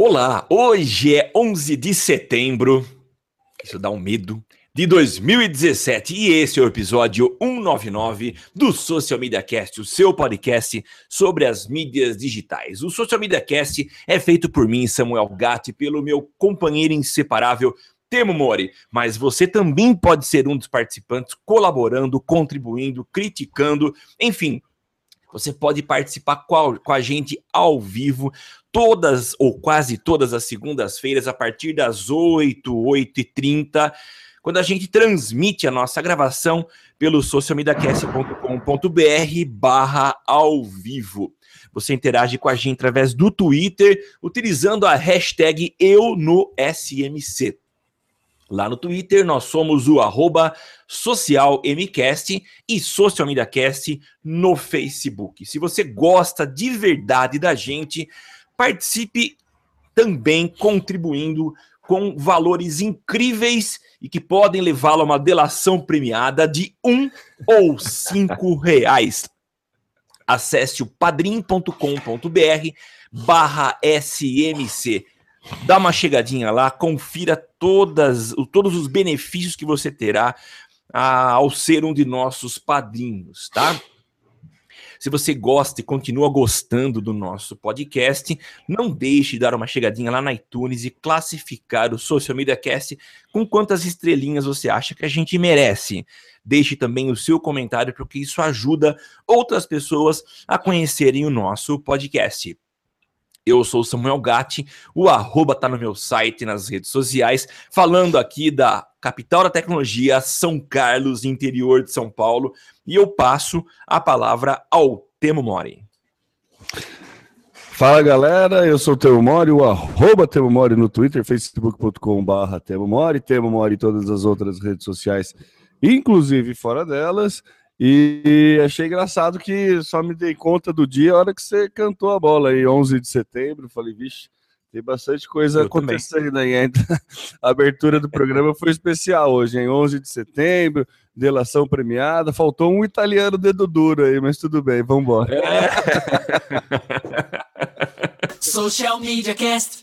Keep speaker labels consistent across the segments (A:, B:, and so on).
A: Olá, hoje é 11 de setembro, isso dá um medo, de 2017 e esse é o episódio 199 do Social Media Cast, o seu podcast sobre as mídias digitais. O Social Media Cast é feito por mim, Samuel Gatti, pelo meu companheiro inseparável Temo Mori, mas você também pode ser um dos participantes colaborando, contribuindo, criticando, enfim, você pode participar com a gente ao vivo todas ou quase todas as segundas-feiras a partir das 8, 8 e 30 quando a gente transmite a nossa gravação pelo socialmediacast.com.br barra ao vivo. Você interage com a gente através do Twitter, utilizando a hashtag eu no SMC. Lá no Twitter, nós somos o arroba socialmcast e socialmediacast no Facebook. Se você gosta de verdade da gente, participe também contribuindo com valores incríveis e que podem levá-lo a uma delação premiada de um ou cinco reais. Acesse o padrim.com.br barra SMC dá uma chegadinha lá, confira todas, todos os benefícios que você terá ao ser um de nossos padrinhos, tá? Se você gosta e continua gostando do nosso podcast, não deixe de dar uma chegadinha lá na iTunes e classificar o Social Media Cast com quantas estrelinhas você acha que a gente merece. Deixe também o seu comentário, porque isso ajuda outras pessoas a conhecerem o nosso podcast. Eu sou Samuel Gatti, o arroba tá no meu site, nas redes sociais, falando aqui da capital da tecnologia, São Carlos, interior de São Paulo, e eu passo a palavra ao Temo Mori.
B: Fala galera, eu sou o Temo Mori, o arroba Temo Mori no Twitter, facebook.com barra Temo Mori, Temo Mori em todas as outras redes sociais, inclusive fora delas. E achei engraçado que só me dei conta do dia a hora que você cantou a bola aí, 11 de setembro. Falei, vixe, tem bastante coisa Eu acontecendo também. aí. A abertura do programa foi especial hoje, em 11 de setembro, delação premiada. Faltou um italiano dedo duro aí, mas tudo bem, vamos embora. É. Social Media Cast.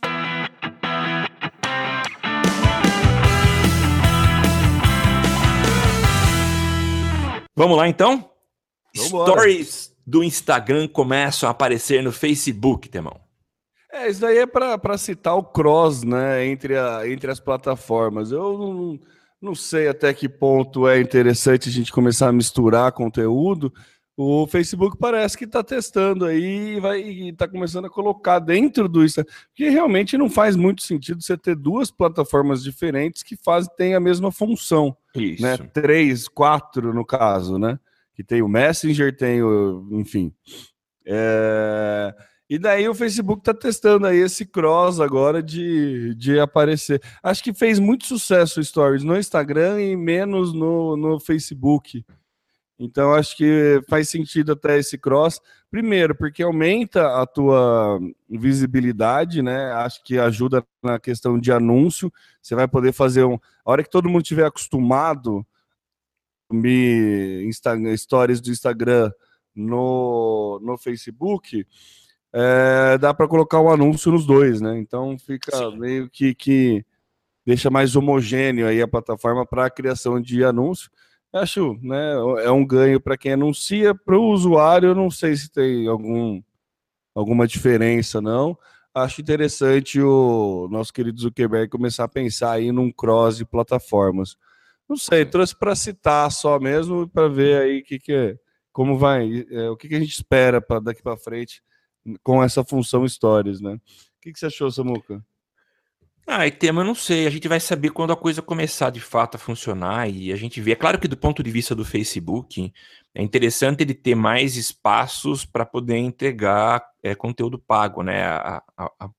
A: Vamos lá então? Vambora. Stories do Instagram começam a aparecer no Facebook, Temão.
B: É, isso daí é para citar o cross, né, entre, a, entre as plataformas. Eu não, não sei até que ponto é interessante a gente começar a misturar conteúdo. O Facebook parece que está testando aí e vai está começando a colocar dentro do Instagram, porque realmente não faz muito sentido você ter duas plataformas diferentes que fazem tem a mesma função. Isso. Né? Três, quatro no caso, né? Que tem o Messenger, tem o. Enfim. É... E daí o Facebook está testando aí esse cross agora de, de aparecer. Acho que fez muito sucesso o Stories no Instagram e menos no, no Facebook. Então acho que faz sentido até esse cross. Primeiro, porque aumenta a tua visibilidade, né? Acho que ajuda na questão de anúncio. Você vai poder fazer um. A hora que todo mundo tiver acostumado me Instagram, stories do Instagram no, no Facebook, é, dá para colocar um anúncio nos dois, né? Então fica Sim. meio que, que deixa mais homogêneo aí a plataforma para a criação de anúncio. Acho, né? É um ganho para quem anuncia, para o usuário, eu não sei se tem algum, alguma diferença, não. Acho interessante o nosso querido Zuckerberg começar a pensar aí num cross de plataformas. Não sei, trouxe para citar só mesmo, para ver aí que que é, como vai, é, o que, que a gente espera para daqui para frente com essa função stories, né? O que, que você achou, Samuca?
A: Ah, e tema, eu não sei. A gente vai saber quando a coisa começar de fato a funcionar e a gente vê. É claro que do ponto de vista do Facebook, é interessante ele ter mais espaços para poder entregar é, conteúdo pago, né? A, a, a,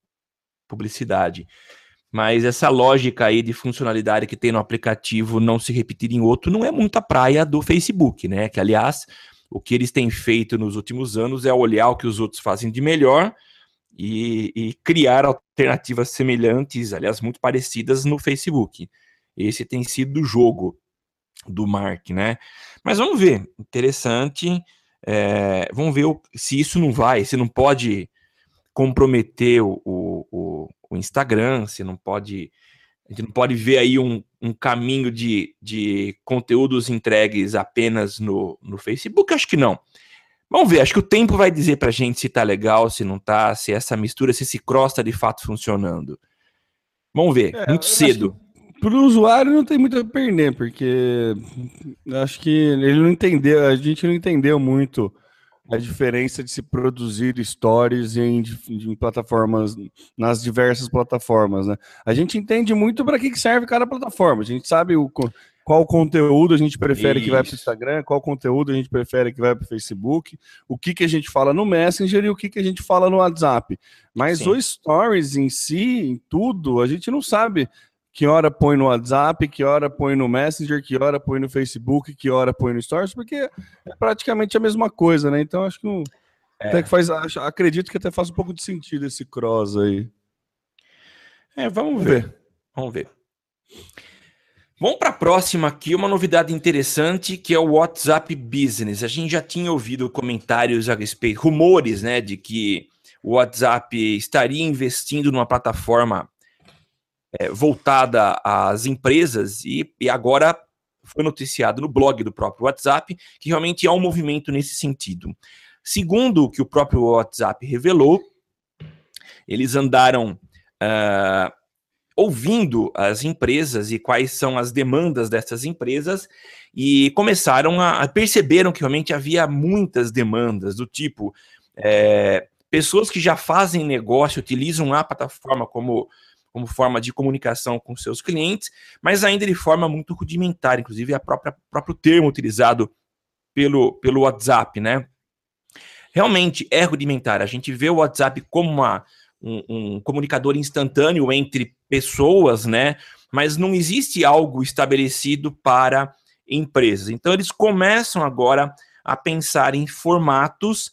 A: publicidade. Mas essa lógica aí de funcionalidade que tem no aplicativo não se repetir em outro não é muita praia do Facebook, né? Que aliás, o que eles têm feito nos últimos anos é olhar o que os outros fazem de melhor e, e, criar alternativas semelhantes, aliás, muito parecidas no Facebook. Esse tem sido o jogo do Mark, né? Mas vamos ver, interessante. É, vamos ver o, se isso não vai, se não pode comprometer o, o, o, Instagram, você não pode. A gente não pode ver aí um, um caminho de, de conteúdos entregues apenas no, no Facebook? Acho que não. Vamos ver, acho que o tempo vai dizer pra gente se tá legal, se não tá, se essa mistura, se esse cross tá de fato funcionando. Vamos ver, é, muito cedo.
B: Para o usuário não tem muito a perder, porque acho que ele não entendeu, a gente não entendeu muito a diferença de se produzir stories em, em, plataformas, nas diversas plataformas, né? A gente entende muito para que serve cada plataforma. A gente sabe o, qual conteúdo a gente prefere Isso. que vai para o Instagram, qual conteúdo a gente prefere que vai para o Facebook, o que, que a gente fala no Messenger e o que, que a gente fala no WhatsApp. Mas Sim. o Stories em si, em tudo, a gente não sabe que hora põe no WhatsApp, que hora põe no Messenger, que hora põe no Facebook, que hora põe no Stories, porque é praticamente a mesma coisa, né? Então acho que não. É. Até que faz, acho, acredito que até faz um pouco de sentido esse cross aí.
A: É, vamos ver. Vamos ver. Vamos para a próxima aqui, uma novidade interessante que é o WhatsApp Business. A gente já tinha ouvido comentários a respeito, rumores, né, de que o WhatsApp estaria investindo numa plataforma é, voltada às empresas e, e agora foi noticiado no blog do próprio WhatsApp que realmente há um movimento nesse sentido. Segundo o que o próprio WhatsApp revelou, eles andaram uh, ouvindo as empresas e quais são as demandas dessas empresas e começaram a, perceberam que realmente havia muitas demandas do tipo é, pessoas que já fazem negócio utilizam a plataforma como como forma de comunicação com seus clientes, mas ainda de forma muito rudimentar, inclusive a própria próprio termo utilizado pelo, pelo WhatsApp, né? Realmente é rudimentar. A gente vê o WhatsApp como uma, um, comunicador instantâneo entre pessoas, né? Mas não existe algo estabelecido para empresas. Então eles começam agora a pensar em formatos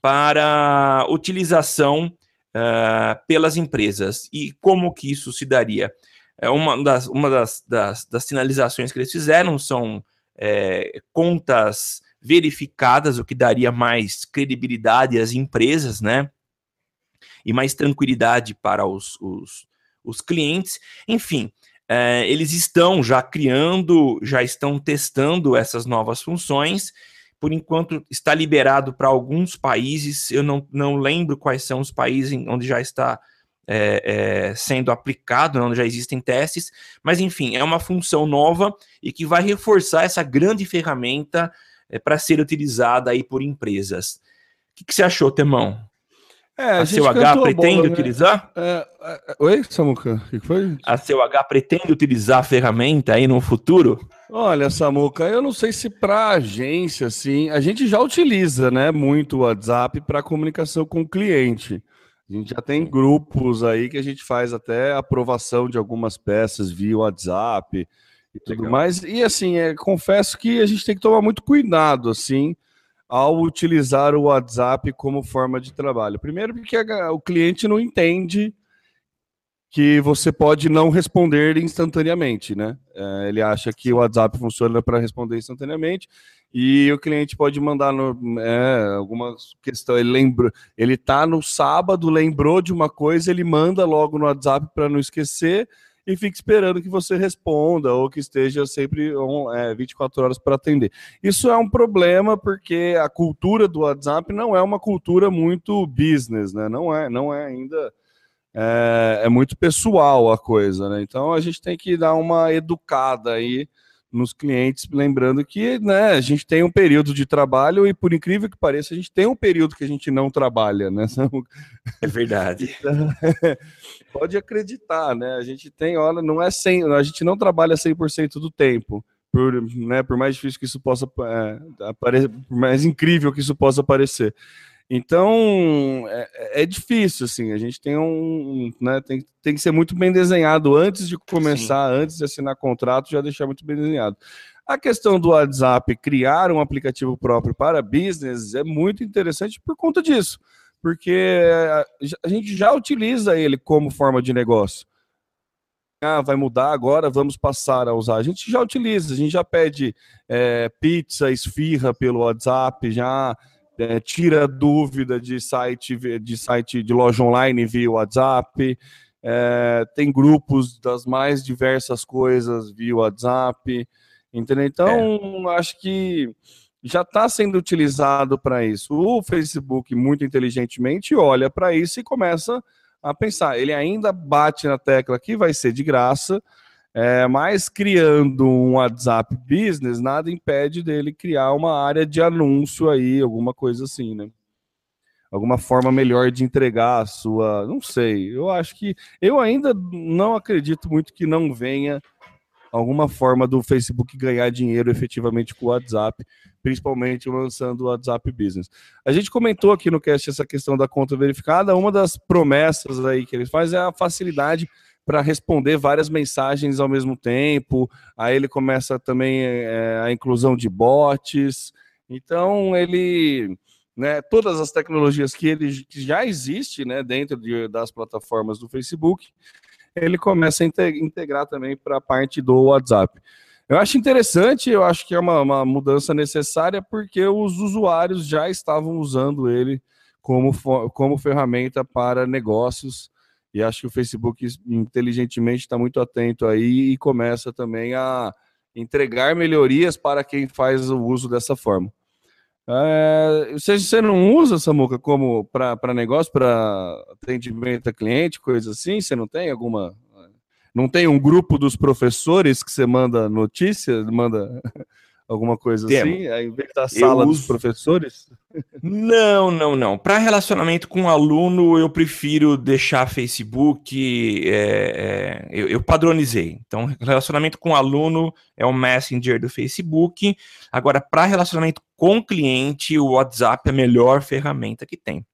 A: para utilização uh, pelas empresas. E como que isso se daria? É uma das, uma das, das, das sinalizações que eles fizeram são é, contas verificadas, o que daria mais credibilidade às empresas, né? E mais tranquilidade para os, os, os clientes. Enfim, é, eles estão já criando, já estão testando essas novas funções por enquanto está liberado para alguns países, eu não, não lembro quais são os países onde já está é, é, sendo aplicado, onde já existem testes, mas enfim, é uma função nova e que vai reforçar essa grande ferramenta é, para ser utilizada aí por empresas. O que, que você achou, Temão?
B: É, a, a CUH pretende bola, né? utilizar? É,
A: é, oi, Samuca, o que foi? A CUH pretende utilizar a ferramenta aí no futuro?
B: Olha, Samuca, eu não sei se para agência, assim, a gente já utiliza, né, muito o WhatsApp para comunicação com o cliente. A gente já tem grupos aí que a gente faz até aprovação de algumas peças via WhatsApp e tudo Legal. mais. E assim, é, confesso que a gente tem que tomar muito cuidado, assim, ao utilizar o WhatsApp como forma de trabalho. Primeiro, porque a, o cliente não entende que você pode não responder instantaneamente, né? É, ele acha que o WhatsApp funciona para responder instantaneamente e o cliente pode mandar no, é, alguma questão. Ele lembra, ele tá no sábado, lembrou de uma coisa, ele manda logo no WhatsApp para não esquecer e fica esperando que você responda ou que esteja sempre on, é, 24 horas para atender. Isso é um problema porque a cultura do WhatsApp não é uma cultura muito business, né? Não é, não é ainda. É, é muito pessoal a coisa, né? Então a gente tem que dar uma educada aí nos clientes, lembrando que né, a gente tem um período de trabalho e, por incrível que pareça, a gente tem um período que a gente não trabalha, né?
A: É verdade.
B: Pode acreditar, né? A gente tem, olha, não é 100, a gente não trabalha 100% do tempo. Por, né, por mais difícil que isso possa é, aparecer, por mais incrível que isso possa parecer. Então, é, é, difícil, assim, a gente tem um, né, tem, tem que ser muito bem desenhado antes de começar, Sim. antes de assinar contrato, já deixar muito bem desenhado. A questão do WhatsApp criar um aplicativo próprio para business é muito interessante por conta disso, porque a gente já utiliza ele como forma de negócio. Ah, vai mudar agora, vamos passar a usar. A gente já utiliza, a gente já pede é, pizza, esfirra pelo WhatsApp, já é, tira dúvida de site de site de loja online via WhatsApp. é, tem grupos das mais diversas coisas via WhatsApp, entendeu? Então, é. acho que já está sendo utilizado para isso. O Facebook, muito inteligentemente, olha para isso e começa a pensar. Ele ainda bate na tecla que vai ser de graça, é, mas criando um WhatsApp Business, nada impede dele criar uma área de anúncio aí, alguma coisa assim, né? Alguma forma melhor de entregar a sua. Não sei. Eu acho que. Eu ainda não acredito muito que não venha alguma forma do Facebook ganhar dinheiro efetivamente com o WhatsApp, principalmente lançando o WhatsApp Business. A gente comentou aqui no cast essa questão da conta verificada. Uma das promessas aí que eles fazem é a facilidade para responder várias mensagens ao mesmo tempo. Aí ele começa também é, a inclusão de bots. Então ele, né, todas as tecnologias que ele que já existe, né, dentro de, das plataformas do Facebook, ele começa a integrar também para a parte do WhatsApp. Eu acho interessante, eu acho que é uma, uma, mudança necessária porque os usuários já estavam usando ele como, como ferramenta para negócios e acho que o Facebook inteligentemente está muito atento aí e começa também a entregar melhorias para quem faz o uso dessa forma. É, você, não usa, Samuca, como para negócio, para atendimento a cliente, coisa assim? Você não tem alguma. Não tem um grupo dos professores que você manda notícia, manda alguma coisa Temo. assim, ao invés da sala dos professores?
A: Não, não, não. Para relacionamento com aluno, eu prefiro deixar Facebook. É, é, eu, eu, padronizei. Então, relacionamento com aluno é o Messenger do Facebook. Agora, para relacionamento com cliente, o WhatsApp é a melhor ferramenta que tem.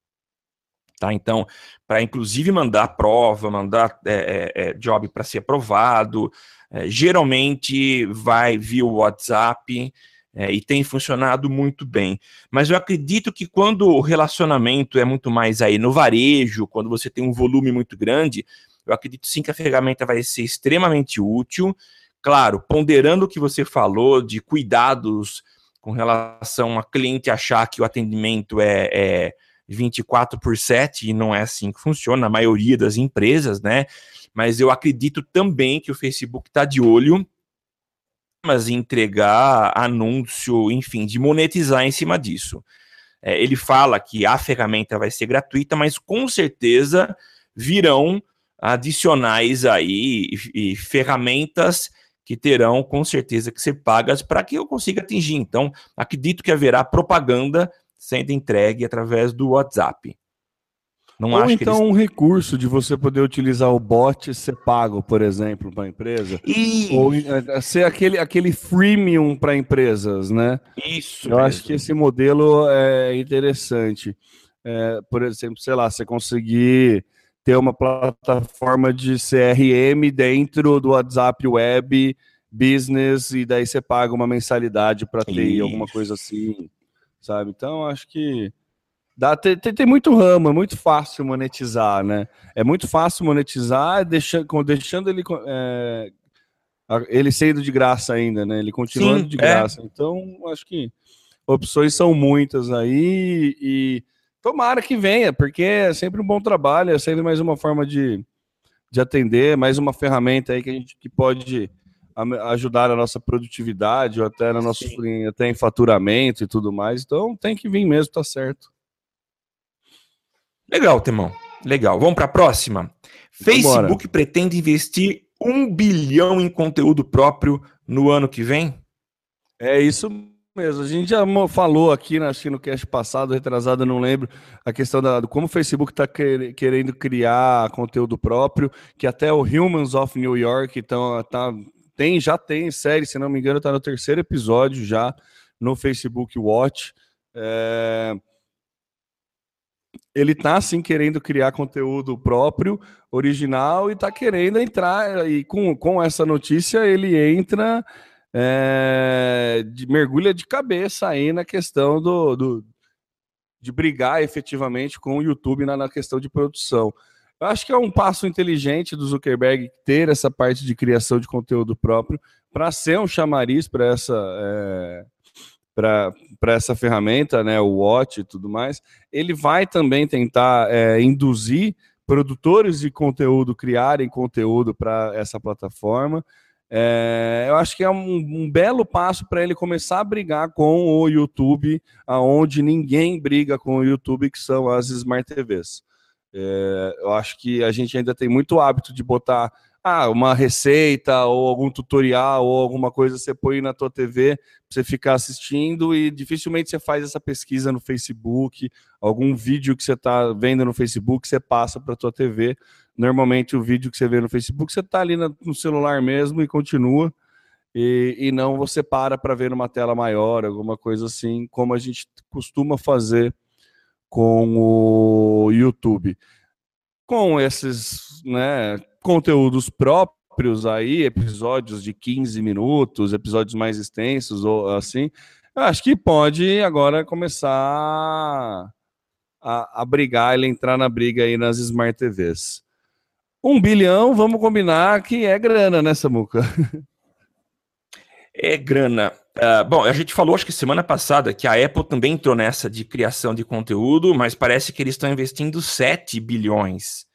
A: Tá? Então, para inclusive mandar prova, mandar é, é, é job para ser aprovado, é, geralmente vai via WhatsApp é, e tem funcionado muito bem. Mas eu acredito que quando o relacionamento é muito mais aí no varejo, quando você tem um volume muito grande, eu acredito sim que a ferramenta vai ser extremamente útil. Claro, ponderando o que você falou de cuidados com relação a cliente achar que o atendimento é, é 24 por 7 e não é assim que funciona na maioria das empresas, né? Mas eu acredito também que o Facebook está de olho mas entregar anúncio, enfim, de monetizar em cima disso. É, ele fala que a ferramenta vai ser gratuita, mas com certeza virão adicionais aí e, e ferramentas que terão com certeza que ser pagas para que eu consiga atingir. Então, acredito que haverá propaganda sendo entregue através do WhatsApp.
B: Não Ou então eles... um recurso de você poder utilizar o bot ser pago, por exemplo, para a empresa.
A: E...
B: Ou é, é, ser aquele, aquele freemium para empresas, né?
A: Isso.
B: Eu mesmo. acho que esse modelo é interessante. É, por exemplo, sei lá, você conseguir ter uma plataforma de CRM dentro do WhatsApp Web Business e daí você paga uma mensalidade para ter Isso. alguma coisa assim, sabe? Então, acho que Dá, tem, tem, muito ramo, é muito fácil monetizar, né? É muito fácil monetizar, deixando, deixando ele, é, ele sendo de graça ainda, né? Ele continuando Sim, de é. graça. É. Então, acho que opções são muitas aí e tomara que venha, porque é sempre um bom trabalho, é sempre mais uma forma de, de atender, mais uma ferramenta aí que a gente que pode ajudar a nossa produtividade ou até no nosso até em faturamento e tudo mais. Então tem que vir mesmo, tá certo.
A: Legal, Temão. Legal. Vamos para a próxima. Facebook Vambora. pretende investir um bilhão em conteúdo próprio no ano que vem?
B: É isso mesmo. A gente já falou aqui, acho que no cast passado, retrasado, não lembro, a questão da, como o Facebook está querendo criar conteúdo próprio, que até o Humans of New York então, tá, tem, já tem série, se não me engano, está no terceiro episódio já no Facebook Watch. É, ele tá assim querendo criar conteúdo próprio, original e tá querendo entrar e com, com essa notícia ele entra é, de, mergulha de cabeça aí na questão do, do de brigar efetivamente com o YouTube na, na questão de produção. Eu acho que é um passo inteligente do Zuckerberg ter essa parte de criação de conteúdo próprio para ser um chamariz para essa é, para essa ferramenta, né, o Watch e tudo mais, ele vai também tentar é, induzir produtores de conteúdo criarem conteúdo para essa plataforma. É, eu acho que é um, um belo passo para ele começar a brigar com o YouTube, aonde ninguém briga com o YouTube, que são as Smart TVs. É, eu acho que a gente ainda tem muito hábito de botar ah, uma receita ou algum tutorial ou alguma coisa você põe na tua TV para você ficar assistindo e dificilmente você faz essa pesquisa no Facebook, algum vídeo que você está vendo no Facebook você passa para tua TV. Normalmente o vídeo que você vê no Facebook você está ali no celular mesmo e continua e, e não você para para ver numa tela maior, alguma coisa assim, como a gente costuma fazer com o YouTube. Com esses, né, conteúdos próprios aí, episódios de 15 minutos, episódios mais extensos ou assim, acho que pode agora começar a, a brigar, ele entrar na briga aí nas Smart TVs. Um bilhão, vamos combinar que é grana, né, Samuca?
A: É grana. Uh, bom, a gente falou, acho que semana passada, que a Apple também entrou nessa de criação de conteúdo, mas parece que eles estão investindo 7 bilhões.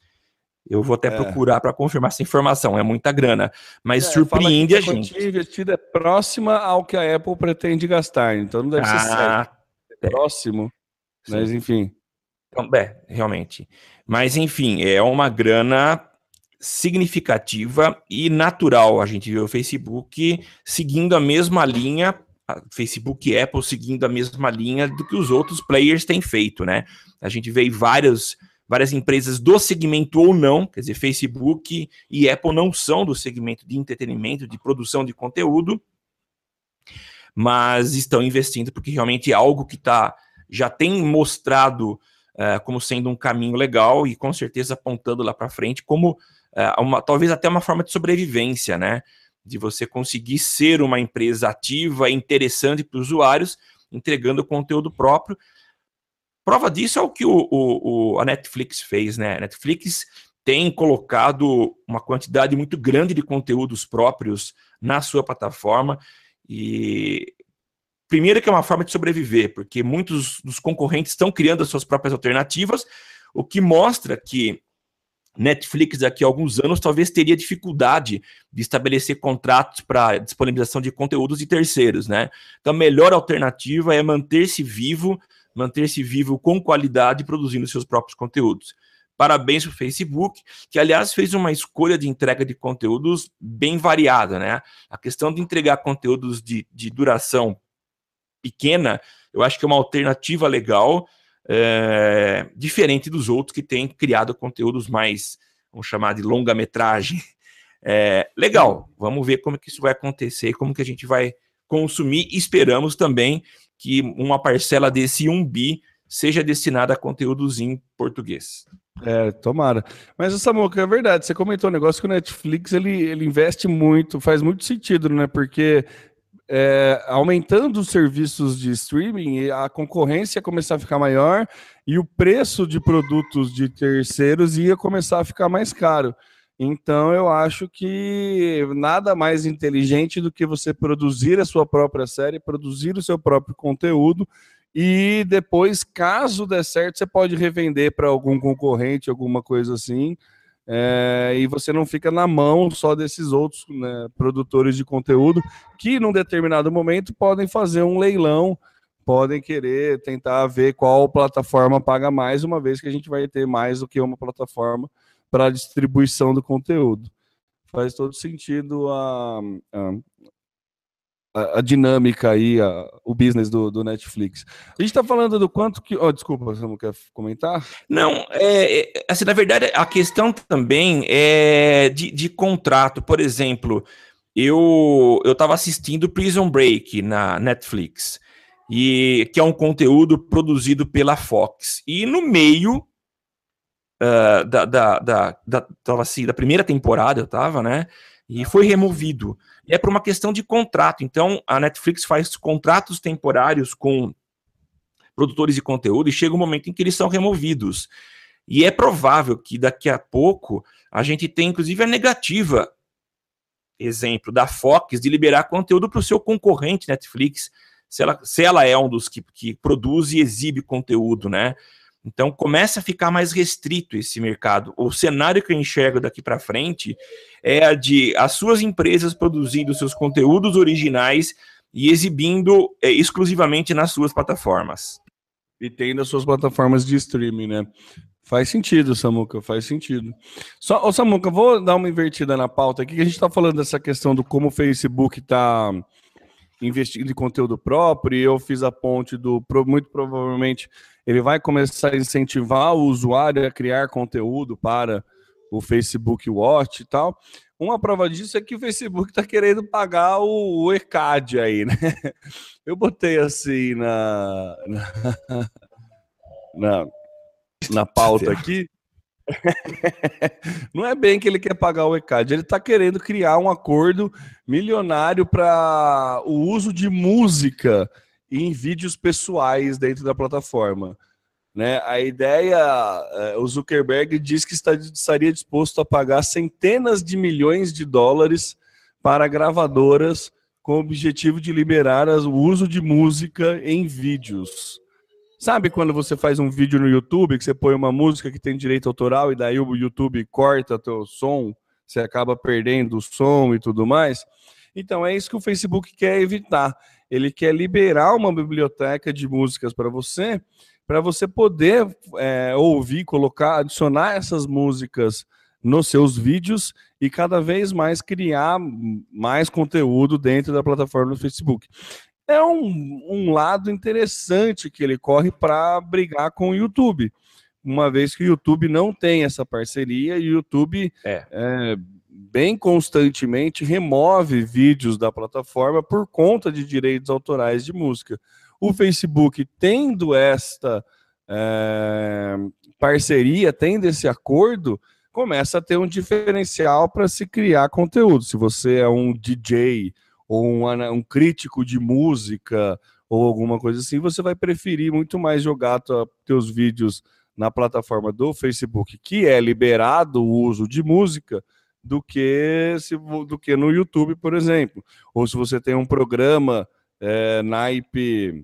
A: Eu vou até é. procurar para confirmar essa informação, é muita grana, mas é, surpreende a, a gente.
B: A investida é próxima ao que a Apple pretende gastar, então não deve ah, ser certo. É próximo, Sim. mas enfim.
A: Então, é, realmente. Mas enfim, é uma grana significativa e natural. A gente vê o Facebook seguindo a mesma linha, Facebook e Apple seguindo a mesma linha do que os outros players têm feito, né? A gente vê vários várias empresas do segmento ou não, quer dizer, Facebook e Apple não são do segmento de entretenimento, de produção de conteúdo, mas estão investindo porque realmente é algo que tá, já tem mostrado uh, como sendo um caminho legal e com certeza apontando lá para frente como uh, uma, talvez até uma forma de sobrevivência, né? De você conseguir ser uma empresa ativa interessante para os usuários, entregando conteúdo próprio Prova disso é o que o, o, o, a Netflix fez, né? A Netflix tem colocado uma quantidade muito grande de conteúdos próprios na sua plataforma e primeiro que é uma forma de sobreviver, porque muitos dos concorrentes estão criando as suas próprias alternativas, o que mostra que Netflix daqui a alguns anos talvez teria dificuldade de estabelecer contratos para disponibilização de conteúdos de terceiros, né? Então a melhor alternativa é manter-se vivo manter-se vivo com qualidade, produzindo seus próprios conteúdos. Parabéns para o Facebook, que aliás fez uma escolha de entrega de conteúdos bem variada, né? A questão de entregar conteúdos de, de duração pequena, eu acho que é uma alternativa legal, é, diferente dos outros que têm criado conteúdos mais, vamos chamar de longa-metragem. É, legal, vamos ver como que isso vai acontecer, como que a gente vai consumir. Esperamos também que uma parcela desse 1 bi seja destinada a conteúdos em português.
B: É, tomara. Mas, Samuca, é verdade, você comentou um negócio que o Netflix ele, ele investe muito, faz muito sentido, né? Porque é, aumentando os serviços de streaming, a concorrência ia começar a ficar maior e o preço de produtos de terceiros ia começar a ficar mais caro. Então, eu acho que nada mais inteligente do que você produzir a sua própria série, produzir o seu próprio conteúdo e depois, caso der certo, você pode revender para algum concorrente, alguma coisa assim. É, e você não fica na mão só desses outros né, produtores de conteúdo que, num determinado momento, podem fazer um leilão, podem querer tentar ver qual plataforma paga mais, uma vez que a gente vai ter mais do que uma plataforma para a distribuição do conteúdo. Faz todo sentido a, a, a dinâmica aí, a, o business do, do Netflix. A gente está falando do quanto que. Oh, desculpa, você não quer comentar?
A: Não, é, é, assim, na verdade, a questão também é de, de contrato. Por exemplo, eu estava assistindo Prison Break na Netflix e que é um conteúdo produzido pela Fox e no meio uh, da, da, da, da, assim, da primeira temporada, eu tava, né? E foi removido. E é por uma questão de contrato. Então, a Netflix faz contratos temporários com produtores de conteúdo e chega um momento em que eles são removidos. E é provável que daqui a pouco a gente tenha, inclusive, a negativa, exemplo, da Fox de liberar conteúdo para o seu concorrente Netflix, se ela, se ela é um dos que, que produz e exibe conteúdo, né? Então começa a ficar mais restrito esse mercado. O cenário que eu enxergo daqui para frente é a de as suas empresas produzindo seus conteúdos originais e exibindo é, exclusivamente nas suas plataformas.
B: E tendo as suas plataformas de streaming, né? Faz sentido, Samuca, faz sentido. Só, ô Samuca, vou dar uma invertida na pauta aqui, que a gente está falando dessa questão do como o Facebook está investindo em conteúdo próprio, e eu fiz a ponte do, muito provavelmente, ele vai começar a incentivar o usuário a criar conteúdo para o Facebook Watch e tal. Uma prova disso é que o Facebook está querendo pagar o, o, ECAD aí, né? Eu botei assim na, na, na, na pauta aqui. Não é bem que ele quer pagar o ECAD, ele está querendo criar um acordo milionário para o uso de música em vídeos pessoais dentro da plataforma. Né? A ideia, é, o Zuckerberg diz que estaria disposto a pagar centenas de milhões de dólares para gravadoras com o objetivo de liberar o uso de música em vídeos. Sabe quando você faz um vídeo no YouTube que você põe uma música que tem direito autoral e daí o YouTube corta teu som, você acaba perdendo o som e tudo mais? Então é isso que o Facebook quer evitar. Ele quer liberar uma biblioteca de músicas para você para você poder é, ouvir, colocar, adicionar essas músicas nos seus vídeos e cada vez mais criar mais conteúdo dentro da plataforma do Facebook. É um, um lado interessante que ele corre para brigar com o YouTube, uma vez que o YouTube não tem essa parceria e o YouTube é. É, bem constantemente remove vídeos da plataforma por conta de direitos autorais de música. O Facebook, tendo esta é, parceria, tendo esse acordo, começa a ter um diferencial para se criar conteúdo. Se você é um DJ ou um, um, crítico de música ou alguma coisa assim, você vai preferir muito mais jogar tua, teus vídeos na plataforma do Facebook, que é liberado o uso de música, do que, se, do que no YouTube, por exemplo. Ou se você tem um programa é, naipe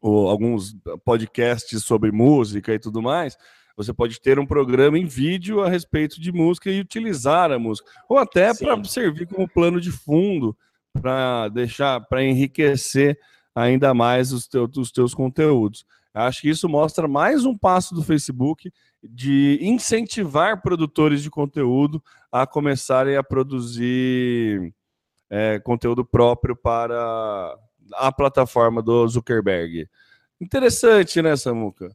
B: ou alguns podcasts sobre música e tudo mais, você pode ter um programa em vídeo a respeito de música e utilizar a música, ou até para servir como plano de fundo para deixar, para enriquecer ainda mais os, teus, os teus conteúdos. Acho que isso mostra mais um passo do Facebook de incentivar produtores de conteúdo a começarem a produzir é, conteúdo próprio para a plataforma do Zuckerberg. Interessante, né, Samuca?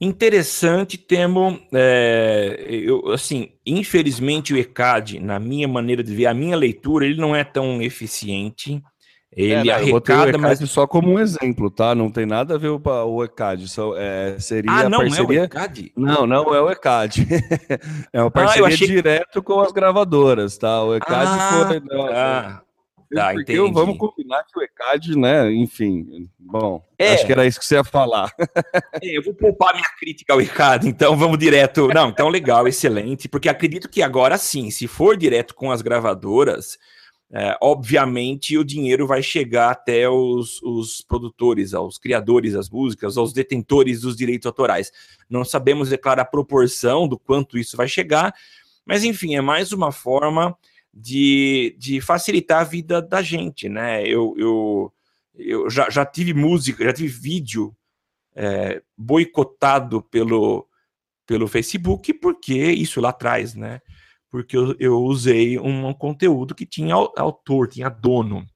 A: Interessante, temo, é, eu, assim, infelizmente o ECAD, na minha maneira de ver, a minha leitura, ele não é tão eficiente. Ele é, arrecada,
B: mas só como um exemplo, tá? Não tem nada a ver com o ECAD. Só, é, seria ah,
A: não
B: parceria...
A: é o ECAD?
B: Não, não é o ECAD. é uma ah, parceria ah, achei... direto com as gravadoras, tá? O ECAD ah, foi. Não,
A: ah. Tá,
B: porque entendi. vamos combinar que o ECAD, né? Enfim, bom, é. acho que era isso que você ia falar.
A: É, eu vou poupar minha crítica ao ECAD, então vamos direto. Não, então legal, excelente, porque acredito que agora sim, se for direto com as gravadoras, é, obviamente o dinheiro vai chegar até os, os, produtores, aos criadores das músicas, aos detentores dos direitos autorais. Não sabemos declarar a proporção do quanto isso vai chegar, mas enfim, é mais uma forma de, de facilitar a vida da gente, né? Eu, eu, eu já, já tive música, já tive vídeo é, boicotado pelo, pelo Facebook, porque isso lá atrás, né? Porque eu, eu usei um conteúdo que tinha autor, tinha dono.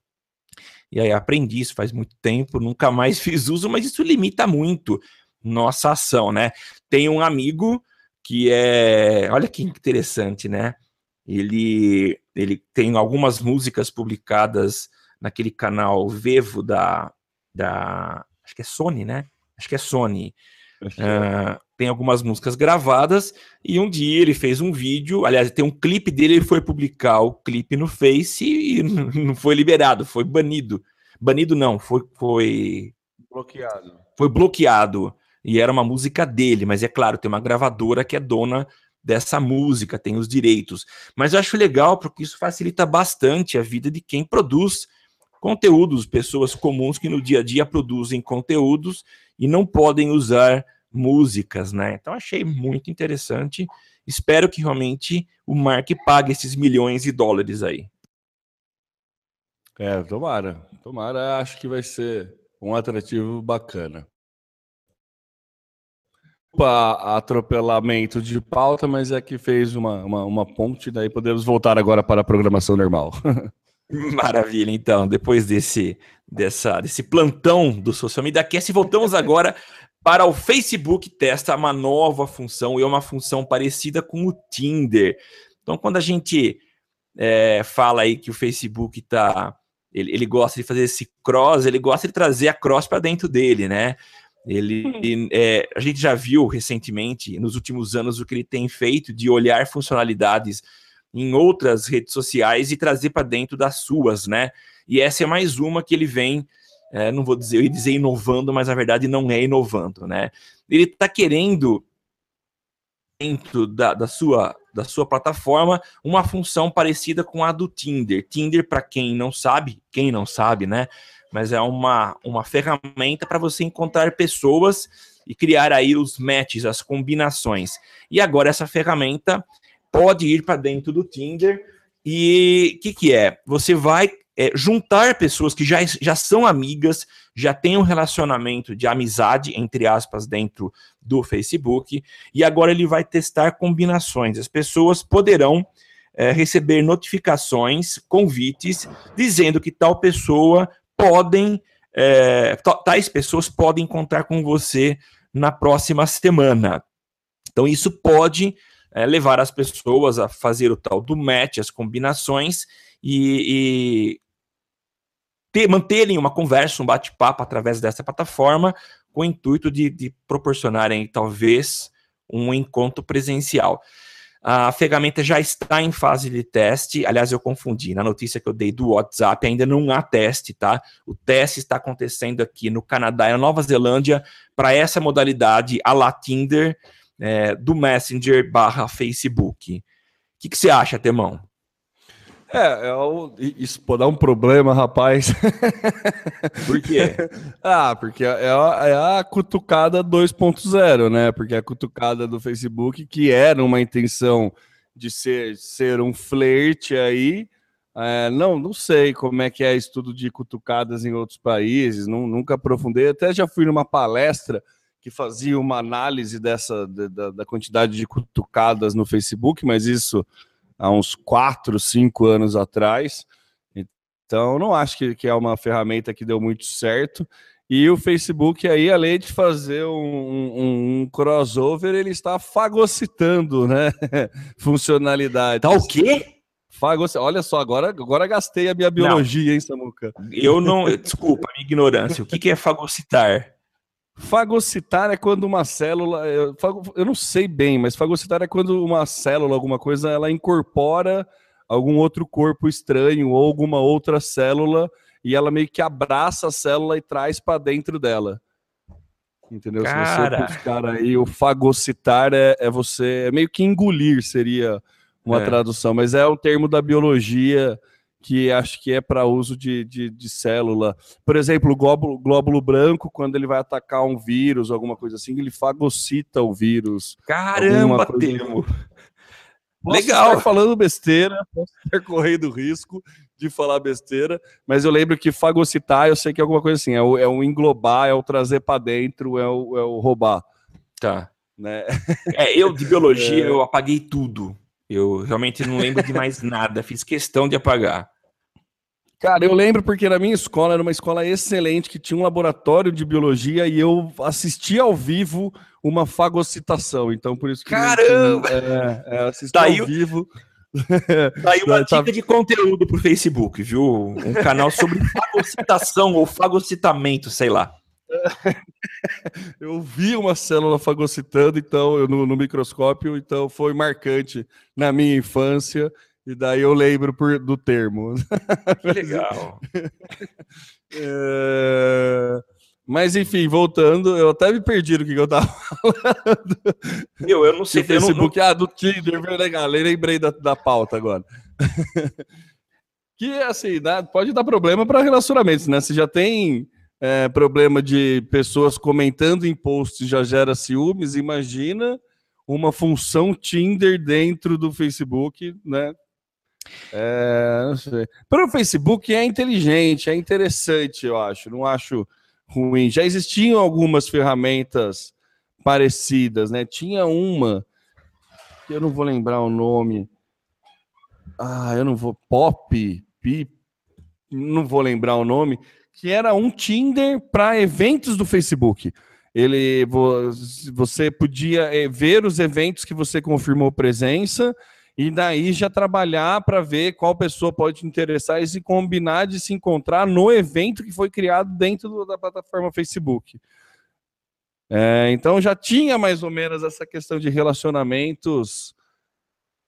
A: E aí aprendi isso faz muito tempo, nunca mais fiz uso, mas isso limita muito nossa ação, né? Tem um amigo que é, olha que interessante, né? Ele, ele tem algumas músicas publicadas naquele canal Vevo da, da acho que é Sony, né? Acho que é Sony. Uh, tem algumas músicas gravadas e um dia ele fez um vídeo, aliás, tem um clipe dele, ele foi publicar o clipe no Face e não foi liberado, foi banido. Banido não, foi foi
B: bloqueado.
A: Foi bloqueado. E era uma música dele, mas é claro, tem uma gravadora que é dona dessa música, tem os direitos. Mas eu acho legal porque isso facilita bastante a vida de quem produz conteúdos, pessoas comuns que no dia a dia produzem conteúdos e não podem usar músicas, né? Então achei muito interessante. Espero que realmente o Mark pague esses milhões de dólares aí.
B: É, tomara. Tomara, acho que vai ser um atrativo bacana. Opa, atropelamento de pauta, mas é que fez uma, uma, uma ponte, daí podemos voltar agora para a programação normal.
A: Maravilha, então, depois desse, dessa, desse plantão do Social Media Cast, voltamos agora para o Facebook testa uma nova função, e é uma função parecida com o Tinder. Então, quando a gente é, fala aí que o Facebook está ele, ele gosta de fazer esse cross, ele gosta de trazer a cross para dentro dele, né? Ele, é, a gente já viu recentemente, nos últimos anos, o que ele tem feito de olhar funcionalidades em outras redes sociais e trazer para dentro das suas, né? E essa é mais uma que ele vem, é, não vou dizer, eu ia dizer inovando, mas na verdade não é inovando, né? Ele está querendo dentro da, da, sua, da sua plataforma uma função parecida com a do Tinder. Tinder, para quem não sabe, quem não sabe, né? Mas é uma, uma ferramenta para você encontrar pessoas e criar aí os matches, as combinações. E agora essa ferramenta pode ir para dentro do Tinder. E o que, que é? Você vai é, juntar pessoas que já, já são amigas, já têm um relacionamento de amizade, entre aspas, dentro do Facebook, e agora ele vai testar combinações. As pessoas poderão é, receber notificações, convites, dizendo que tal pessoa podem, é, tais pessoas podem encontrar com você na próxima semana. Então, isso pode é, levar as pessoas a fazer o tal do match, as combinações, e, ter, manterem uma conversa, um bate-papo através dessa plataforma, com o intuito de, de proporcionarem, talvez, um encontro presencial. A ferramenta já está em fase de teste. Aliás, eu confundi. Na notícia que eu dei do WhatsApp, ainda não há teste, tá? O teste está acontecendo aqui no Canadá e na Nova Zelândia para essa modalidade, a la Tinder, é, do Messenger barra Facebook. O que, que você acha, Temão?
B: É, é o, isso pode dar um problema, rapaz.
A: Por quê?
B: ah, porque é a, é a cutucada 2.0, né? Porque a cutucada do Facebook, que era uma intenção de ser, ser um flerte aí, é, não, não sei como é que é estudo de cutucadas em outros países, não, nunca aprofundei. Até já fui numa palestra que fazia uma análise dessa da, da quantidade de cutucadas no Facebook, mas isso há uns 4, 5 anos atrás. Então, não acho que, que é uma ferramenta que deu muito certo. E o Facebook aí, além de fazer um, um, um crossover, ele está fagocitando, né? Funcionalidades.
A: Tá o quê?
B: Fagoc... Olha só, agora, agora gastei a minha biologia, não. hein, Samuca?
A: Eu não. Desculpa, minha ignorância. O que, que é fagocitar?
B: Fagocitar é quando uma célula. Eu, eu não sei bem, mas fagocitar é quando uma célula, alguma coisa, ela incorpora algum outro corpo estranho ou alguma outra célula e ela meio que abraça a célula e traz para dentro dela. Entendeu? Cara. Se você buscar aí, o fagocitar é, é você. É meio que engolir, seria uma é. tradução, mas é um termo da biologia que acho que é para uso de, de, de, célula. Por exemplo, o glóbulo, glóbulo, branco, quando ele vai atacar um vírus, alguma coisa assim, ele fagocita o vírus.
A: Caramba, Temo!
B: Posso Legal. estar falando besteira, posso estar correndo risco de falar besteira, mas eu lembro que fagocitar, eu sei que é alguma coisa assim, é o, é o englobar, é o trazer para dentro, é o, é o roubar.
A: Tá. Né? É, eu de biologia, é... eu apaguei tudo. Eu realmente não lembro de mais nada, fiz questão de apagar.
B: Cara, eu lembro porque na minha escola era uma escola excelente que tinha um laboratório de biologia e eu assisti ao vivo uma fagocitação. Então, por isso que.
A: Caramba!
B: é, é, assisti tá ao vivo.
A: Tá aí uma tá dica de conteúdo pro Facebook, viu? Um canal sobre fagocitação ou fagocitamento, sei lá.
B: eu vi uma célula fagocitando, então, eu, no, no microscópio, então foi marcante na minha infância. E daí eu lembro por, do termo.
A: Que legal.
B: é... Mas enfim, voltando, eu até me perdi do que eu tava falando.
A: Eu, eu não sei.
B: Do Facebook, não... ah, do Tinder, legal, lembrei da, da pauta agora. que assim, né, pode dar problema para relacionamentos, né? Você já tem é, problema de pessoas comentando em posts já gera ciúmes, imagina uma função Tinder dentro do Facebook, né? É, não sei. Para o Facebook é inteligente, é interessante, eu acho. Não acho ruim. Já existiam algumas ferramentas parecidas, né? Tinha uma que eu não vou lembrar o nome. Ah, eu não vou. Pop, Pip, não vou lembrar o nome, que era um Tinder para eventos do Facebook. Ele, você podia eh, ver os eventos que você confirmou presença e daí já trabalhar para ver qual pessoa pode te interessar e se combinar de se encontrar no evento que foi criado dentro da plataforma Facebook. É, então já tinha mais ou menos essa questão de relacionamentos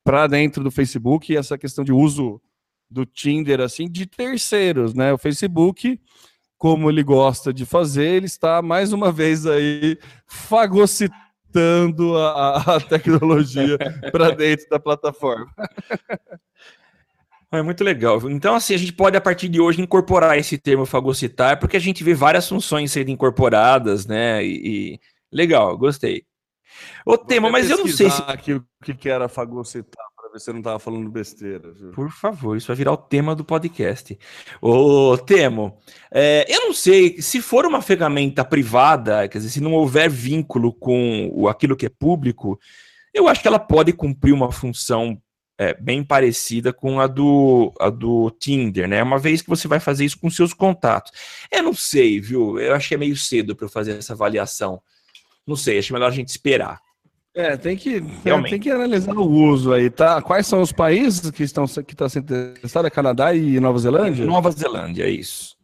B: para dentro do Facebook e essa questão de uso do Tinder assim de terceiros, né? O Facebook, como ele gosta de fazer, ele está mais uma vez aí fagocitando a, a tecnologia para dentro da plataforma.
A: É muito legal. Então, assim, a gente pode, a partir de hoje, incorporar esse termo fagocitar, porque a gente vê várias funções sendo incorporadas, né? E, e... legal, gostei.
B: O tema, mas eu não sei se. Aqui, o que era fagocitar eu não estava falando besteira.
A: Viu? Por favor, isso vai virar o tema do podcast. Ô, Temo, é, eu não sei, se for uma ferramenta privada, quer dizer, se não houver vínculo com aquilo que é público, eu acho que ela pode cumprir uma função é, bem parecida com a do, a do Tinder, né? Uma vez que você vai fazer isso com seus contatos. Eu não sei, viu? Eu acho que é meio cedo para eu fazer essa avaliação. Não sei, acho melhor a gente esperar.
B: É, tem que, tem que analisar o uso aí, tá? Quais são os países que estão que está sendo testado? É Canadá e Nova Zelândia?
A: Nova Zelândia, é isso.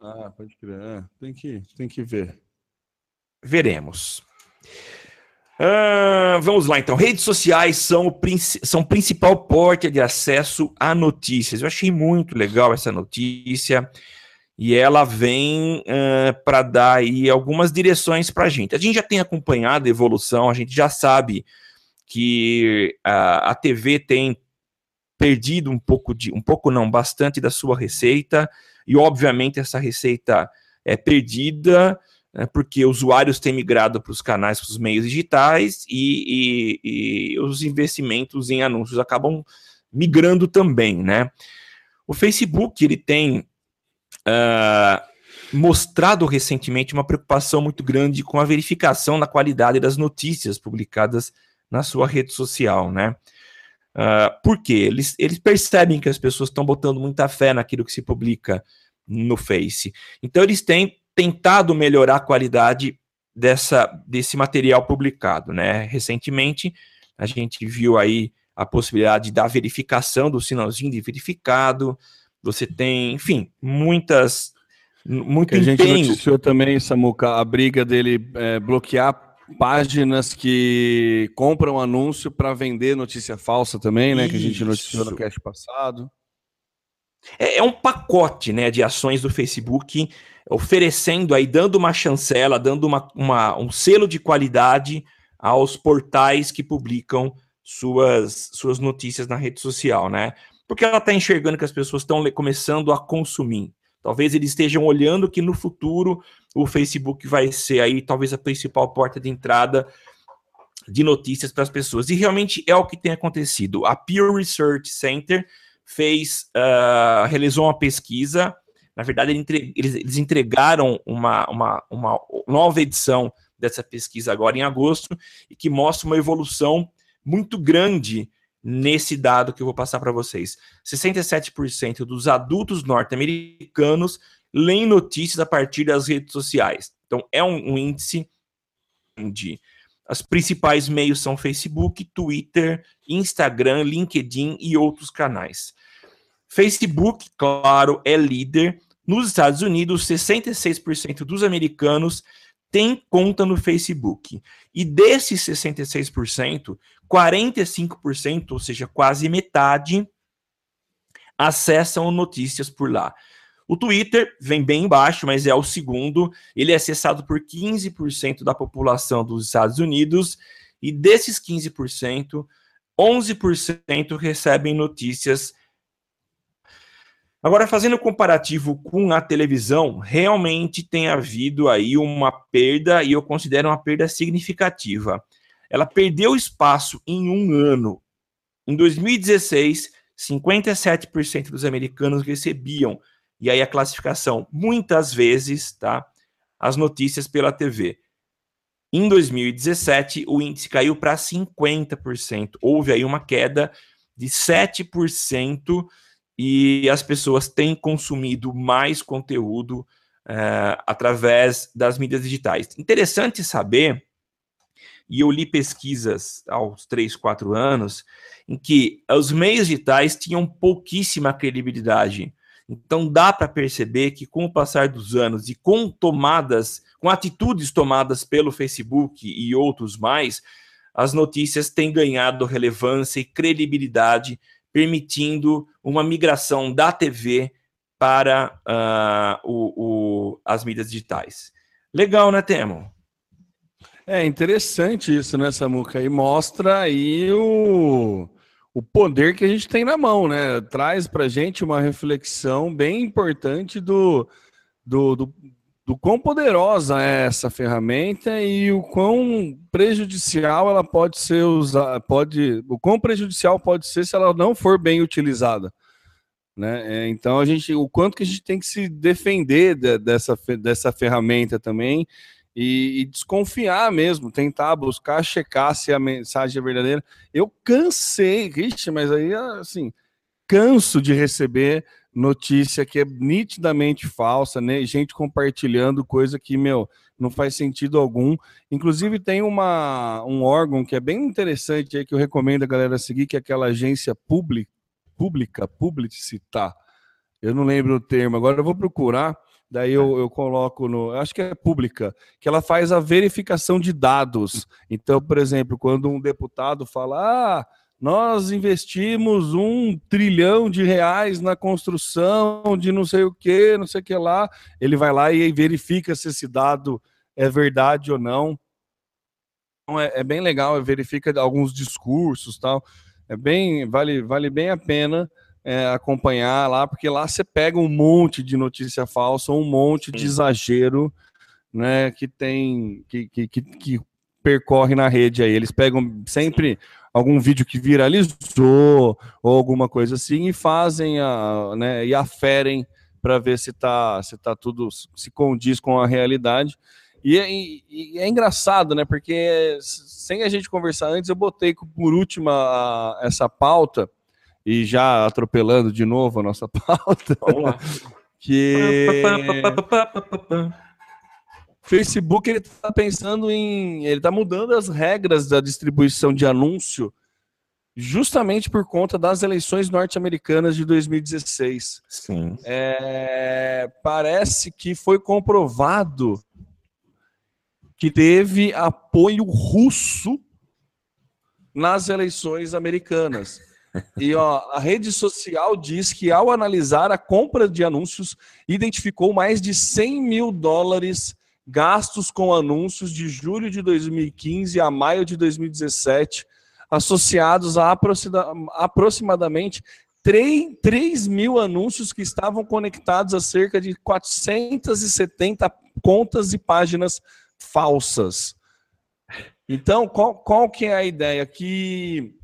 B: Ah, pode crer. É, tem, que, tem que ver.
A: Veremos. Ah, vamos lá, então. Redes sociais são o são o principal porta de acesso a notícias. Eu achei muito legal essa notícia e ela vem uh, para dar aí algumas direções para a gente. A gente já tem acompanhado a evolução, a gente já sabe que a, a TV tem perdido um pouco de, um pouco não, bastante da sua receita, e obviamente essa receita é perdida né, porque usuários têm migrado para os canais, para os meios digitais, e, e, e os investimentos em anúncios acabam migrando também, né? O Facebook ele tem uh, mostrado recentemente uma preocupação muito grande com a verificação na qualidade das notícias publicadas na sua rede social, né? Uh, por quê? Eles, eles percebem que as pessoas estão botando muita fé naquilo que se publica no Face. Então, eles têm tentado melhorar a qualidade dessa, desse material publicado, né? Recentemente, a gente viu aí a possibilidade da verificação do sinalzinho de verificado, você tem, enfim, muitas. Muito que
B: a gente noticiou também, Samuca, a briga dele é, bloquear páginas que compram anúncio para vender notícia falsa também, né? Isso. Que a gente noticiou no cast passado.
A: É, é, um pacote né, de ações do Facebook oferecendo aí, dando uma chancela, dando uma, uma, um selo de qualidade aos portais que publicam suas, suas notícias na rede social, né? Porque ela está enxergando que as pessoas estão começando a consumir. Talvez eles estejam olhando que no futuro o Facebook vai ser aí talvez a principal porta de entrada de notícias para as pessoas. E realmente é o que tem acontecido. A Pew Research Center fez, uh, realizou uma pesquisa. Na verdade, eles entregaram uma, uma, uma nova edição dessa pesquisa agora em agosto e que mostra uma evolução muito grande nesse dado que eu vou passar para vocês. 67% dos adultos norte-americanos leem notícias a partir das redes sociais. Então, é um, um índice de. Os principais meios são Facebook, Twitter, Instagram, LinkedIn e outros canais. Facebook, claro, é líder. Nos Estados Unidos, 66% dos americanos têm conta no Facebook. E desses 66%, 45%, ou seja, quase metade, acessam notícias por lá. O Twitter vem bem embaixo, mas é o segundo. Ele é acessado por 15% da população dos Estados Unidos, e desses 15%, 11% recebem notícias Agora, fazendo comparativo com a televisão, realmente tem havido aí uma perda, e eu considero uma perda significativa. Ela perdeu espaço em um ano. Em 2016, 57% dos americanos recebiam, e aí a classificação, muitas vezes, tá? As notícias pela TV. Em 2017, o índice caiu para 50%. Houve aí uma queda de 7% e as pessoas têm consumido mais conteúdo é, através das mídias digitais. Interessante saber, e eu li pesquisas aos 3, 4 anos, em que os meios digitais tinham pouquíssima credibilidade. Então dá para perceber que com o passar dos anos e com tomadas, com atitudes tomadas pelo Facebook e outros mais, as notícias têm ganhado relevância e credibilidade, permitindo uma migração da TV para uh, o, o, as mídias digitais. Legal, né, Temo?
B: É interessante isso, né, Samuca? E mostra aí o, o poder que a gente tem na mão, né? Traz para gente uma reflexão bem importante do, do, do, do quão poderosa é essa ferramenta e o quão prejudicial ela pode ser usada, pode, o quão prejudicial pode ser se ela não for bem utilizada. Né? É, então a gente, o quanto que a gente tem que se defender de, dessa, dessa ferramenta também e, e, desconfiar mesmo, tentar buscar, checar se a mensagem é verdadeira. Eu cansei, Ixi, mas aí, assim, canso de receber notícia que é nitidamente falsa, né? Gente compartilhando coisa que, meu, não faz sentido algum. Inclusive, tem uma, um órgão que é bem interessante aí que eu recomendo a galera seguir, que é aquela agência pública, pública, publicitar. Eu não lembro o termo, agora eu vou procurar Daí eu, eu coloco no. Acho que é pública, que ela faz a verificação de dados. Então, por exemplo, quando um deputado fala. Ah, nós investimos um trilhão de reais na construção de não sei o que, não sei o que lá. Ele vai lá e verifica se esse dado é verdade ou não. Então é, é bem legal, verifica alguns discursos tal. É bem, vale, vale bem a pena é, acompanhar lá, porque lá você pega um monte de notícia falsa, um monte de exagero, né, que tem, que, que, que, que percorre na rede aí. Eles pegam sempre algum vídeo que viralizou ou alguma coisa assim e fazem a, né, e aferem para ver se tá, se tá tudo se condiz com a realidade. E, é, e, é engraçado, né? Porque sem a gente conversar antes, eu botei por última a, essa pauta e já atropelando de novo a nossa pauta. Vamos lá. que Facebook ele está pensando em, ele está mudando as regras da distribuição de anúncio, justamente por conta das eleições norte-americanas de 2016.
A: Sim.
B: É, parece que foi comprovado que teve apoio russo nas eleições americanas. E ó, a rede social diz que ao analisar a compra de anúncios, identificou mais de 100 mil dólares gastos com anúncios de julho de 2015 a maio de 2017, associados a aproximadamente 3, 3 mil anúncios que estavam conectados a cerca de 470 contas e páginas falsas. Então, qual, qual que é a ideia? Que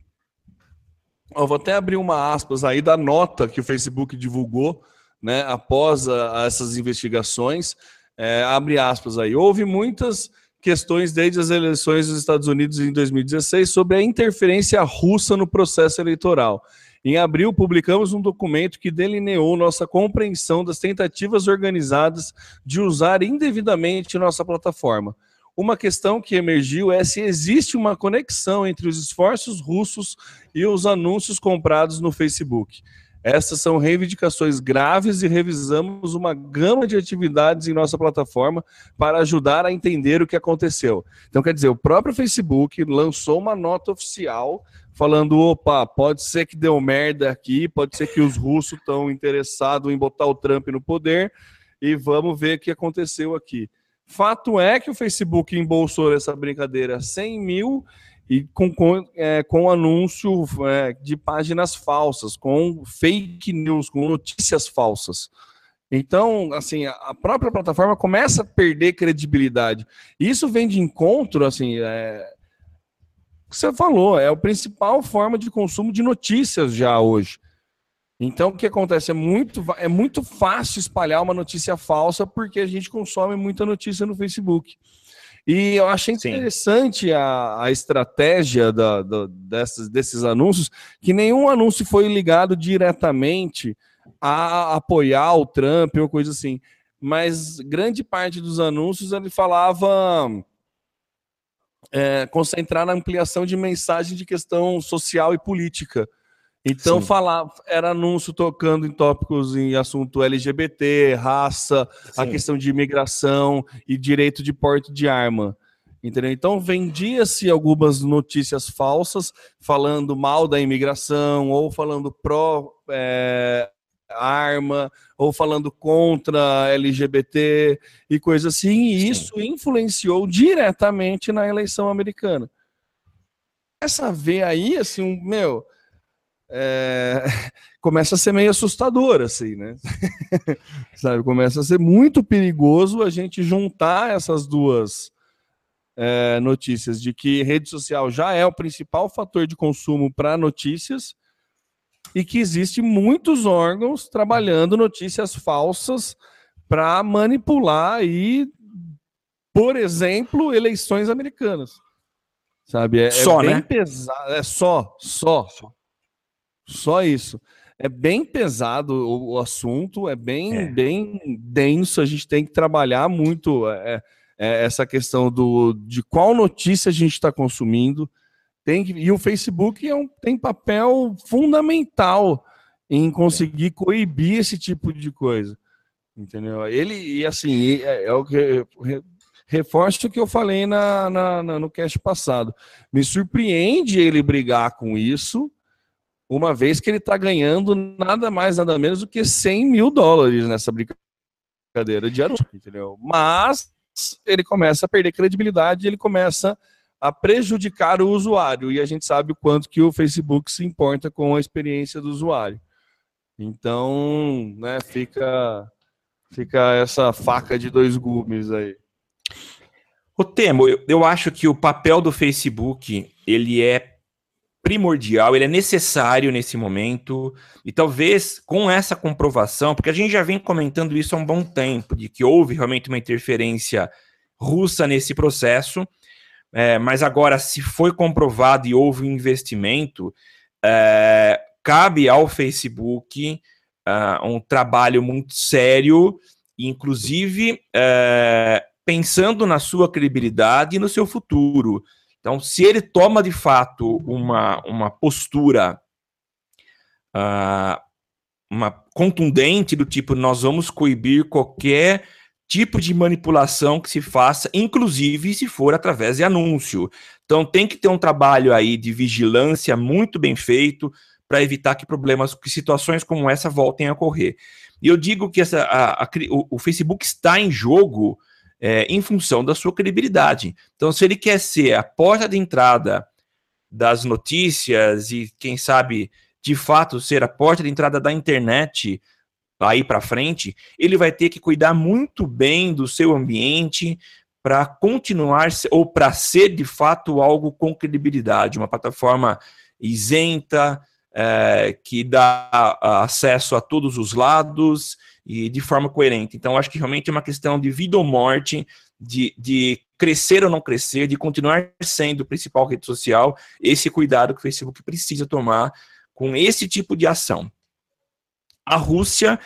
B: eu vou até abrir uma aspas aí da nota que o Facebook divulgou, né, após a, a essas investigações. É, abre aspas aí. Houve muitas questões desde as eleições dos Estados Unidos em 2016 sobre a interferência russa no processo eleitoral. Em abril, publicamos um documento que delineou nossa compreensão das tentativas organizadas de usar indevidamente nossa plataforma. Uma questão que emergiu é se existe uma conexão entre os esforços russos e os anúncios comprados no Facebook. Essas são reivindicações graves e revisamos uma gama de atividades em nossa plataforma para ajudar a entender o que aconteceu. Então, quer dizer, o próprio Facebook lançou uma nota oficial falando: opa, pode ser que deu merda aqui, pode ser que os russos estão interessados em botar o Trump no poder e vamos ver o que aconteceu aqui. Fato é que o Facebook embolsou essa brincadeira 100 mil e com, com, é, com anúncio é, de páginas falsas, com fake news, com notícias falsas. Então, assim, a própria plataforma começa a perder credibilidade. Isso vem de encontro, assim, é, você falou, é a principal forma de consumo de notícias já hoje. Então, o que acontece? É muito, é muito fácil espalhar uma notícia falsa porque a gente consome muita notícia no Facebook. E eu achei interessante a, a estratégia da, da, dessas, desses anúncios, que nenhum anúncio foi ligado diretamente a apoiar o Trump ou coisa assim. Mas grande parte dos anúncios ele falava é, concentrar na ampliação de mensagem de questão social e política. Então, falar, era anúncio tocando em tópicos em assunto LGBT, raça, Sim. a questão de imigração e direito de porte de arma. Entendeu? Então, vendia-se algumas notícias falsas falando mal da imigração ou falando pró é, arma ou falando contra LGBT e coisa assim, e Sim. isso influenciou diretamente na eleição americana. Essa vê aí, assim, um, meu, é, começa a ser meio assustador, assim, né? Sabe, começa a ser muito perigoso a gente juntar essas duas é, notícias de que rede social já é o principal fator de consumo para notícias e que existe muitos órgãos trabalhando notícias falsas para manipular e, por exemplo, eleições americanas. Sabe? É, só, é bem né? pesado. É só, só. Só isso. É bem pesado o, o assunto, é bem, é. bem denso. A gente tem que trabalhar muito é, é, é essa questão do, de qual notícia a gente está consumindo. Tem que, e o Facebook é um, tem papel fundamental em conseguir coibir esse tipo de coisa. Entendeu? Ele, e assim, é, é o que reforço o que eu falei na, na, na, no cast passado. Me surpreende ele brigar com isso, uma vez que ele está ganhando nada mais, nada menos do que 100 mil dólares nessa brincadeira de anúncio, entendeu? Mas ele começa a perder credibilidade, ele começa a prejudicar o usuário, e a gente sabe o quanto que o Facebook se importa com a experiência do usuário. Então, né, fica, fica essa faca de dois gumes aí.
A: O Temo, eu, eu acho que o papel do Facebook, ele é primordial, ele é necessário nesse momento, e talvez com essa comprovação, porque a gente já vem comentando isso há um bom tempo, de que houve realmente uma interferência russa nesse processo, é, mas agora, se foi comprovado e houve um investimento, é, cabe ao Facebook uh, um trabalho muito sério, inclusive é, pensando na sua credibilidade e no seu futuro. Então, se ele toma de fato uma, uma postura uh, uma contundente do tipo nós vamos coibir qualquer tipo de manipulação que se faça, inclusive se for através de anúncio. Então tem que ter um trabalho aí de vigilância muito bem feito para evitar que problemas, que situações como essa voltem a ocorrer. E eu digo que essa, a, a, o, o Facebook está em jogo é, em função da sua credibilidade. Então, se ele quer ser a porta de entrada das notícias e, quem sabe, de fato ser a porta de entrada da internet aí para frente, ele vai ter que cuidar muito bem do seu ambiente para continuar ou para ser de fato algo com credibilidade, uma plataforma isenta, é, que dá acesso a todos os lados e de forma coerente. Então, acho que realmente é uma questão de vida ou morte, de, de crescer ou não crescer, de continuar sendo o principal rede social, esse cuidado que o Facebook precisa tomar com esse tipo de ação. A Rússia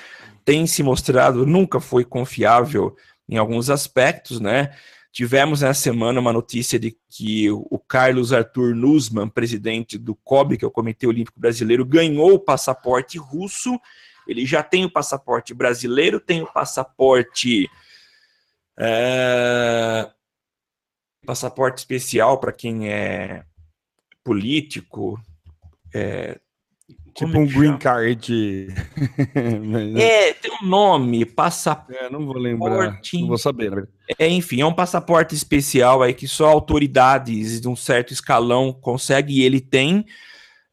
A: tem se mostrado, nunca foi confiável em alguns aspectos, né? Tivemos nessa semana uma notícia de que o Carlos Arthur Nussmann, presidente do COB, que é o Comitê Olímpico Brasileiro, ganhou o passaporte russo ele já tem o passaporte brasileiro, tem o passaporte. É, passaporte especial para quem é político, é,
B: Tipo um green card.
A: é, tem um nome, passaporte.
B: É, não vou lembrar. Não vou saber, né?
A: É, enfim, é um passaporte especial aí que só autoridades de um certo escalão conseguem e ele tem.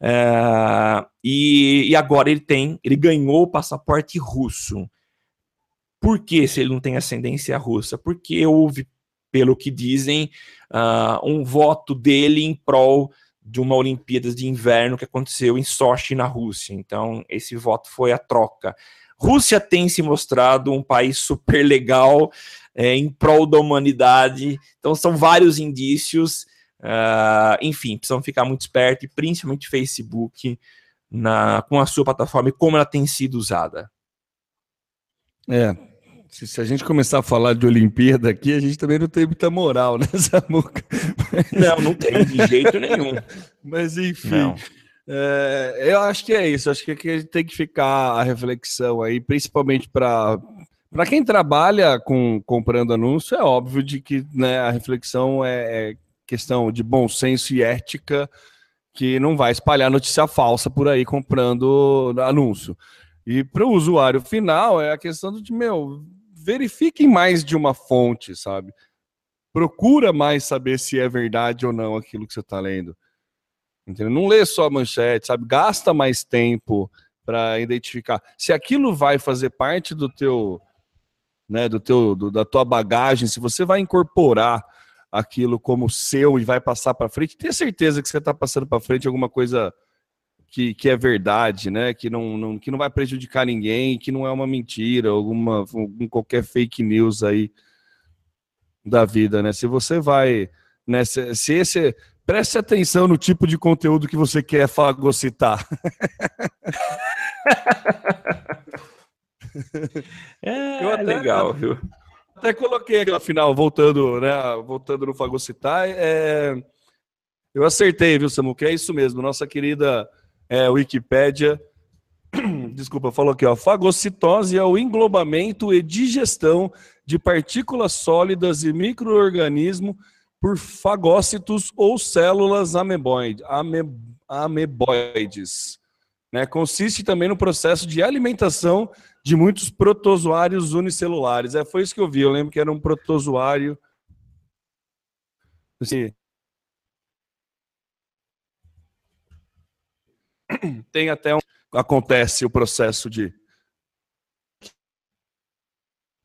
A: É, e, e agora ele tem, ele ganhou o passaporte russo. Por que se ele não tem ascendência russa? Porque houve, pelo que dizem, uh, um voto dele em prol de uma Olimpíadas de Inverno que aconteceu em Sochi, na Rússia. Então, esse voto foi a troca. Rússia tem se mostrado um país super legal é, em prol da humanidade. Então, são vários indícios. Uh, enfim, precisam ficar muito espertos, principalmente Facebook, na, com a sua plataforma e como ela tem sido usada.
B: É, se, se, a gente começar a falar de Olimpíada aqui, a gente também não tem muita moral, né, Samuca?
A: Não, não tem de jeito nenhum.
B: Mas enfim. É, eu acho que é isso. Acho que aqui tem que ficar a reflexão aí, principalmente para para quem trabalha com comprando anúncio, é óbvio de que né, a reflexão é, é questão de bom senso e ética que não vai espalhar notícia falsa por aí comprando anúncio. E para o usuário final é a questão de, meu, verifiquem mais de uma fonte, sabe? Procura mais saber se é verdade ou não aquilo que você está lendo. Entendeu? Não lê só a manchete, sabe? Gasta mais tempo para identificar. Se aquilo vai fazer parte do teu, né, do teu, do, da tua bagagem, se você vai incorporar aquilo como seu e vai passar para frente, tenha certeza que você está passando para frente alguma coisa que, que é verdade, né? Que não, não, que não vai prejudicar ninguém, que não é uma mentira, alguma algum, qualquer fake news aí da vida, né? Se você vai, né? Se, se esse preste atenção no tipo de conteúdo que você quer fagocitar.
A: é, Eu até, legal, viu?
B: Até coloquei aqui, afinal, voltando, né? Voltando no fagocitar, é... eu acertei, viu, Samuca? É isso mesmo. Nossa querida é, Wikipédia, desculpa, falou aqui, ó, fagocitose é o englobamento e digestão de partículas sólidas e microorganismos por fagócitos ou células ameboide, ame, ameboides. Né? Consiste também no processo de alimentação de muitos protozoários unicelulares. É, foi isso que eu vi, eu lembro que era um protozoário. Assim, tem até um. Acontece o processo de.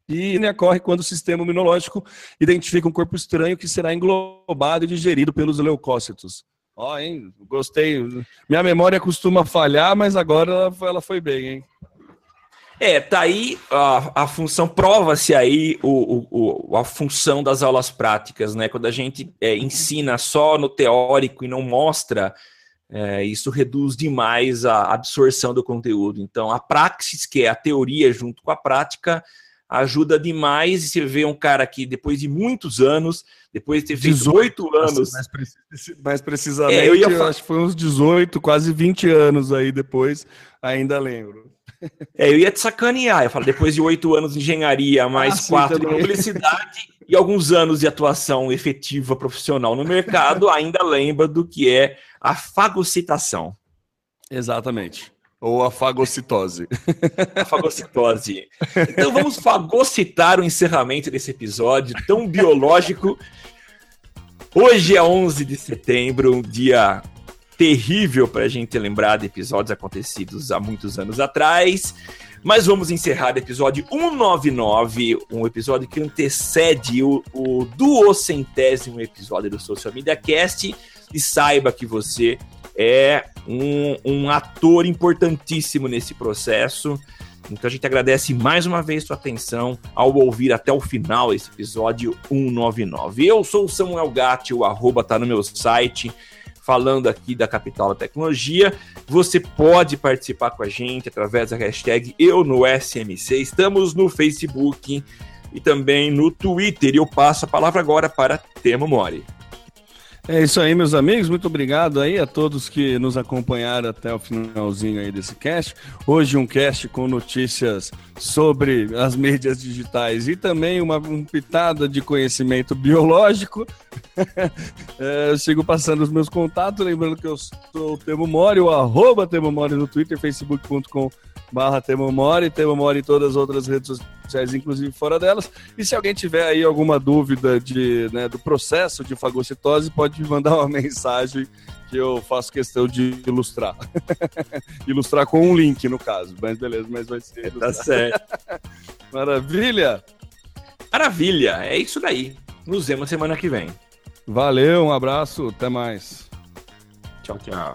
B: E ocorre quando o sistema imunológico identifica um corpo estranho que será englobado e digerido pelos leucócitos. Ó, hein? Gostei. Minha memória costuma falhar, mas agora ela, ela foi bem, hein?
A: É, tá aí a, a função, prova-se aí o, o, a função das aulas práticas, né? Quando a gente é, ensina só no teórico e não mostra é, isso reduz demais a absorção do conteúdo. Então, a praxis, que é a teoria junto com a prática, ajuda demais. E você vê um cara que, depois de muitos anos, depois de ter feito 18 anos.
B: Mais, mais precisamente, é, eu, ia eu acho que foi uns 18, quase 20 anos aí depois, ainda lembro.
A: É, eu ia te sacanear. Eu falo, depois de oito anos de engenharia, mais ah, quatro de publicidade e alguns anos de atuação efetiva profissional no mercado, ainda lembra do que é a fagocitação.
B: Exatamente. Ou a fagocitose.
A: a fagocitose. Então vamos fagocitar o encerramento desse episódio tão biológico. Hoje é 11 de setembro, um dia terrível para a gente lembrar de episódios acontecidos há muitos anos atrás. Mas vamos encerrar o episódio 199, um episódio que antecede o, o duocentésimo episódio do Social Media Cast. E saiba que você é um, um ator importantíssimo nesse processo. Então a gente agradece mais uma vez sua atenção ao ouvir até o final esse episódio 199. Eu sou o Samuel Gatti, o arroba tá no meu site falando aqui da capital da tecnologia. Você pode participar com a gente através da hashtag Eu no SMC. Estamos no Facebook e também no Twitter. E eu passo a palavra agora para Temo Mori.
B: É isso aí, meus amigos. Muito obrigado aí a todos que nos acompanharam até o finalzinho aí desse cast. Hoje um cast com notícias sobre as mídias digitais e também uma um pitada de conhecimento biológico. é, eu sigo passando os meus contatos, lembrando que eu sou o Temo Mori, o arroba Temo Mori no Twitter, facebook.com barra Temomori, Temomori em todas as outras redes sociais, inclusive fora delas. E se alguém tiver aí alguma dúvida de, né, do processo de fagocitose, pode me mandar uma mensagem que eu faço questão de ilustrar. ilustrar com um link, no caso. Mas beleza, mas vai ser.
A: Tá certo.
B: Maravilha!
A: Maravilha, é isso daí. Nos vemos semana que vem.
B: Valeu, um abraço, até mais.
A: Tchau, tchau.